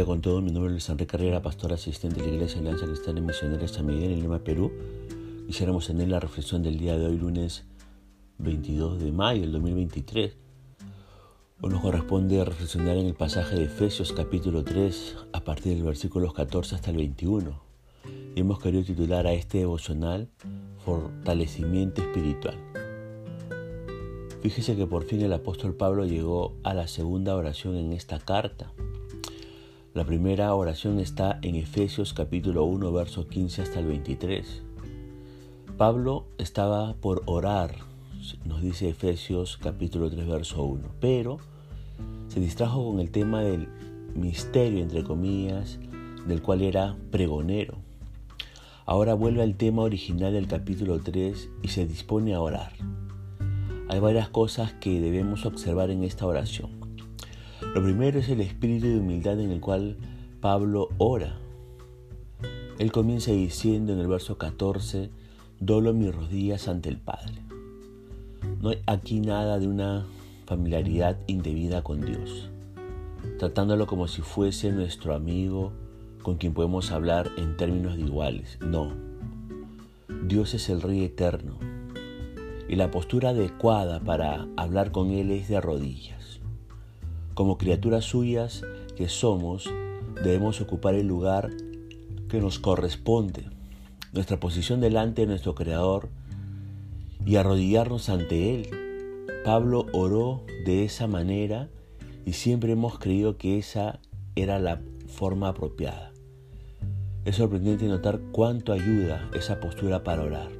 día con todos. Mi nombre es Luis Enrique Carrera, pastor asistente de la Iglesia Alianza Cristiana Misionera San Miguel en Lima, Perú. Quisiéramos tener la reflexión del día de hoy, lunes 22 de mayo del 2023. Hoy nos corresponde reflexionar en el pasaje de Efesios capítulo 3 a partir del versículo 14 hasta el 21. Y hemos querido titular a este devocional Fortalecimiento Espiritual. Fíjese que por fin el apóstol Pablo llegó a la segunda oración en esta carta. La primera oración está en Efesios capítulo 1, verso 15 hasta el 23. Pablo estaba por orar, nos dice Efesios capítulo 3, verso 1, pero se distrajo con el tema del misterio, entre comillas, del cual era pregonero. Ahora vuelve al tema original del capítulo 3 y se dispone a orar. Hay varias cosas que debemos observar en esta oración. Lo primero es el espíritu de humildad en el cual Pablo ora. Él comienza diciendo en el verso 14, dolo mis rodillas ante el Padre. No hay aquí nada de una familiaridad indebida con Dios, tratándolo como si fuese nuestro amigo con quien podemos hablar en términos de iguales. No, Dios es el Rey eterno y la postura adecuada para hablar con Él es de rodillas. Como criaturas suyas que somos, debemos ocupar el lugar que nos corresponde, nuestra posición delante de nuestro Creador y arrodillarnos ante Él. Pablo oró de esa manera y siempre hemos creído que esa era la forma apropiada. Es sorprendente notar cuánto ayuda esa postura para orar.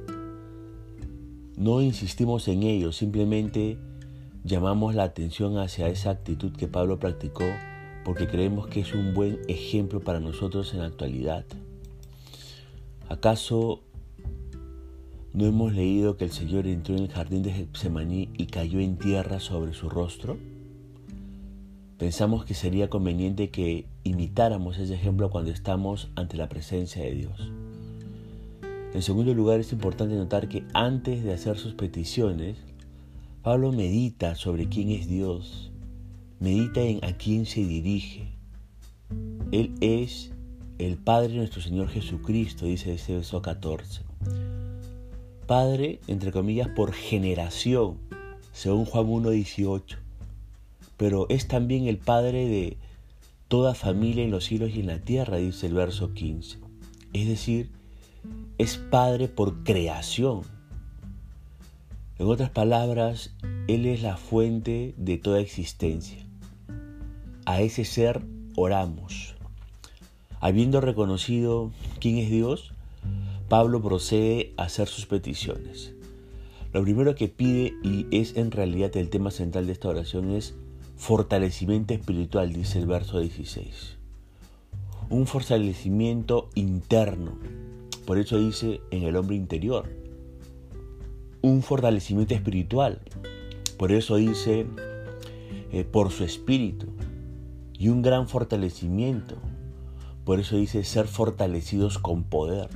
No insistimos en ello, simplemente llamamos la atención hacia esa actitud que Pablo practicó porque creemos que es un buen ejemplo para nosotros en la actualidad. ¿Acaso no hemos leído que el Señor entró en el jardín de Getsemaní y cayó en tierra sobre su rostro? Pensamos que sería conveniente que imitáramos ese ejemplo cuando estamos ante la presencia de Dios. En segundo lugar, es importante notar que antes de hacer sus peticiones, Pablo medita sobre quién es Dios, medita en a quién se dirige. Él es el Padre nuestro Señor Jesucristo, dice ese verso 14. Padre, entre comillas, por generación, según Juan 1.18. Pero es también el Padre de toda familia en los cielos y en la tierra, dice el verso 15. Es decir, es Padre por creación. En otras palabras, Él es la fuente de toda existencia. A ese ser oramos. Habiendo reconocido quién es Dios, Pablo procede a hacer sus peticiones. Lo primero que pide, y es en realidad el tema central de esta oración, es fortalecimiento espiritual, dice el verso 16. Un fortalecimiento interno, por eso dice en el hombre interior. Un fortalecimiento espiritual. Por eso dice eh, por su espíritu. Y un gran fortalecimiento. Por eso dice ser fortalecidos con poder.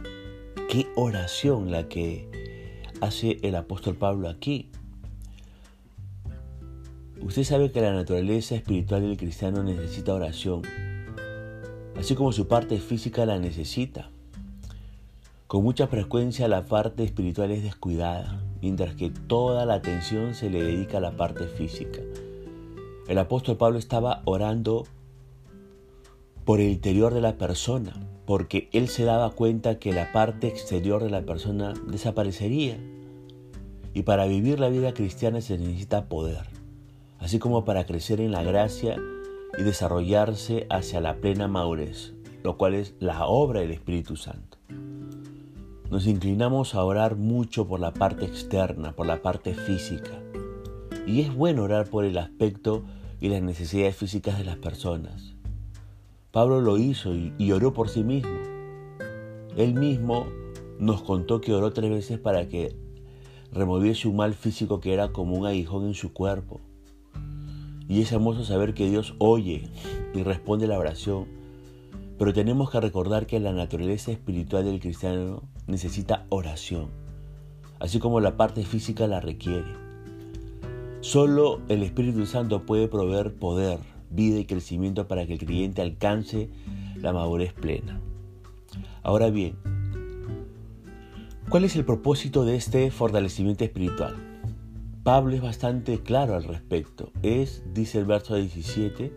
Qué oración la que hace el apóstol Pablo aquí. Usted sabe que la naturaleza espiritual del cristiano necesita oración, así como su parte física la necesita. Con mucha frecuencia la parte espiritual es descuidada, mientras que toda la atención se le dedica a la parte física. El apóstol Pablo estaba orando por el interior de la persona, porque él se daba cuenta que la parte exterior de la persona desaparecería. Y para vivir la vida cristiana se necesita poder, así como para crecer en la gracia y desarrollarse hacia la plena madurez, lo cual es la obra del Espíritu Santo. Nos inclinamos a orar mucho por la parte externa, por la parte física. Y es bueno orar por el aspecto y las necesidades físicas de las personas. Pablo lo hizo y, oró por sí mismo. Él mismo nos contó que oró tres veces para que removiese un mal físico que era como un aguijón en su cuerpo. Y es hermoso saber que Dios oye y responde la oración pero tenemos que recordar que la naturaleza espiritual del cristiano necesita oración, así como la parte física la requiere. Solo el Espíritu Santo puede proveer poder, vida y crecimiento para que el creyente alcance la madurez plena. Ahora bien, ¿cuál es el propósito de este fortalecimiento espiritual? Pablo es bastante claro al respecto. Es, dice el verso 17,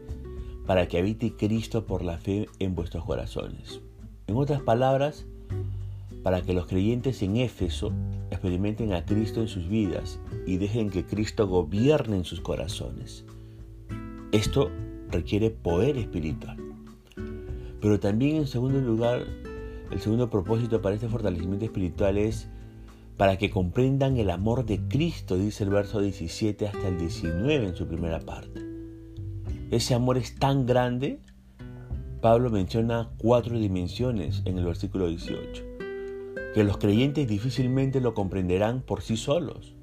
para que habite Cristo por la fe en vuestros corazones. En otras palabras, para que los creyentes en Éfeso experimenten a Cristo en sus vidas y dejen que Cristo gobierne en sus corazones. Esto requiere poder espiritual. Pero también en segundo lugar, el segundo propósito para este fortalecimiento espiritual es para que comprendan el amor de Cristo, dice el verso 17 hasta el 19 en su primera parte. Ese amor es tan grande, Pablo menciona cuatro dimensiones en el versículo 18, que los creyentes difícilmente lo comprenderán por sí solos.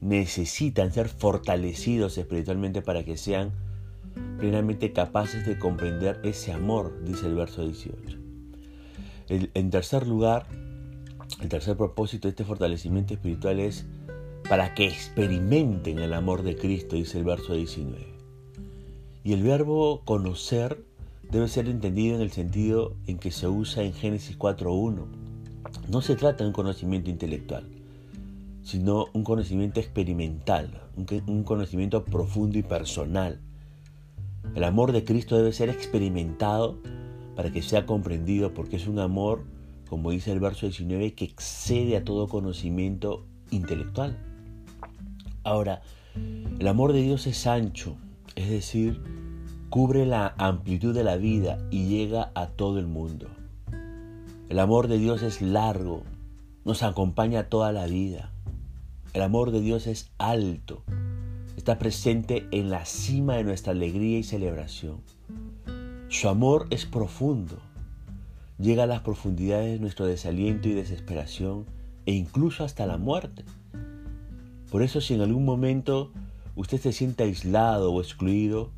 Necesitan ser fortalecidos espiritualmente para que sean plenamente capaces de comprender ese amor, dice el verso 18. en tercer lugar, el tercer propósito de este fortalecimiento espiritual es para que experimenten el amor de Cristo, dice el verso 19. Y el verbo conocer debe ser entendido en el sentido en que se usa en Génesis 4.1. No se trata de un conocimiento intelectual, sino un conocimiento experimental, un, conocimiento profundo y personal. El amor de Cristo debe ser experimentado para que sea comprendido, porque es un amor, como dice el verso 19, que excede a todo conocimiento intelectual. Ahora, el amor de Dios es ancho, es decir, cubre la amplitud de la vida y llega a todo el mundo. El amor de Dios es largo, nos acompaña toda la vida. El amor de Dios es alto, está presente en la cima de nuestra alegría y celebración. Su amor es profundo, llega a las profundidades de nuestro desaliento y desesperación e incluso hasta la muerte. Por eso si en algún momento usted se siente aislado o excluido,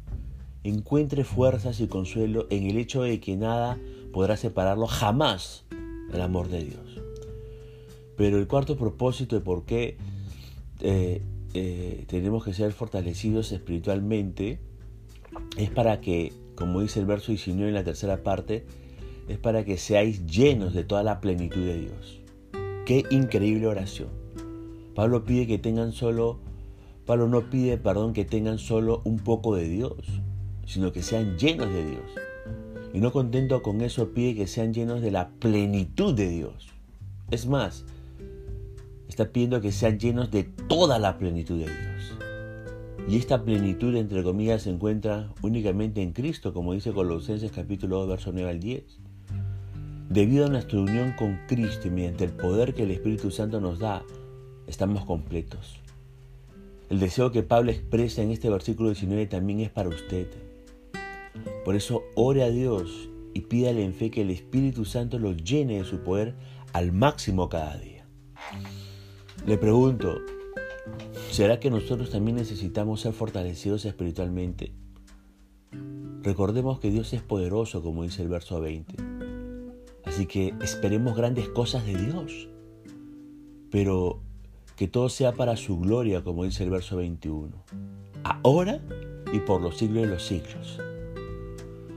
encuentre fuerzas y consuelo en el hecho de que nada podrá separarlo jamás del amor de Dios. Pero el cuarto propósito de por qué eh, eh, tenemos que ser fortalecidos espiritualmente es para que, como dice el verso 19 en la tercera parte, es para que seáis llenos de toda la plenitud de Dios. Qué increíble oración. Pablo pide que tengan solo Pablo no pide, perdón, que tengan solo un poco de Dios, sino que sean llenos de Dios. Y no contento con eso, pide que sean llenos de la plenitud de Dios. Es más, está pidiendo que sean llenos de toda la plenitud de Dios. Y esta plenitud, entre comillas, se encuentra únicamente en Cristo, como dice Colosenses capítulo 2, verso 9 al 10. Debido a nuestra unión con Cristo y mediante el poder que el Espíritu Santo nos da, estamos completos. El deseo que Pablo expresa en este versículo 19 también es para usted. Por eso ore a Dios y pídale en fe que el Espíritu Santo lo llene de su poder al máximo cada día. Le pregunto, ¿será que nosotros también necesitamos ser fortalecidos espiritualmente? Recordemos que Dios es poderoso, como dice el verso 20. Así que esperemos grandes cosas de Dios. Pero que todo sea para su gloria, como dice el verso 21, ahora y por los siglos de los siglos.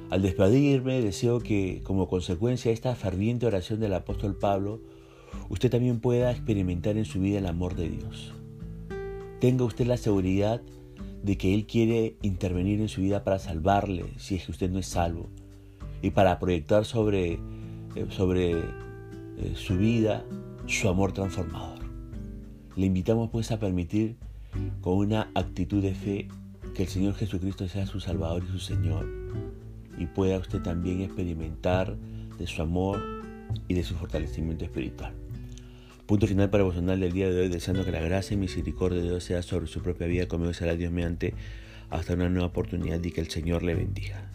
Al despedirme, deseo que, como consecuencia de esta ferviente oración del apóstol Pablo, usted también pueda experimentar en su vida el amor de Dios. Tenga usted la seguridad de que Él quiere intervenir en su vida para salvarle si es que usted no es salvo y para proyectar sobre, eh, sobre eh, su vida su amor transformador. Le invitamos pues a permitir con una actitud de fe que el Señor Jesucristo sea su Salvador y su Señor y pueda usted también experimentar de su amor y de su fortalecimiento espiritual. Punto final para devocional del día de hoy, deseando que la gracia y misericordia de Dios sea sobre su propia vida, como será Dios mediante hasta una nueva oportunidad y que el Señor le bendiga.